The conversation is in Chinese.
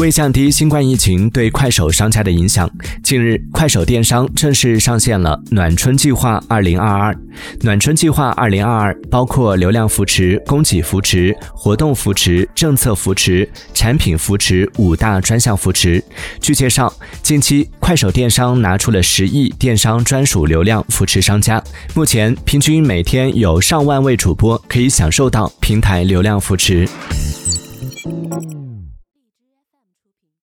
为降低新冠疫情对快手商家的影响近日快手电商正式上线了暖春计划二零二二。暖春计划二零二二包括流量扶持供给扶持活动扶持政策扶持产品扶持五大专项扶持据介绍近期快手电商拿出了十亿电商专属流量扶持商家目前平均每天有上万位主播可以享受到平台流量扶持。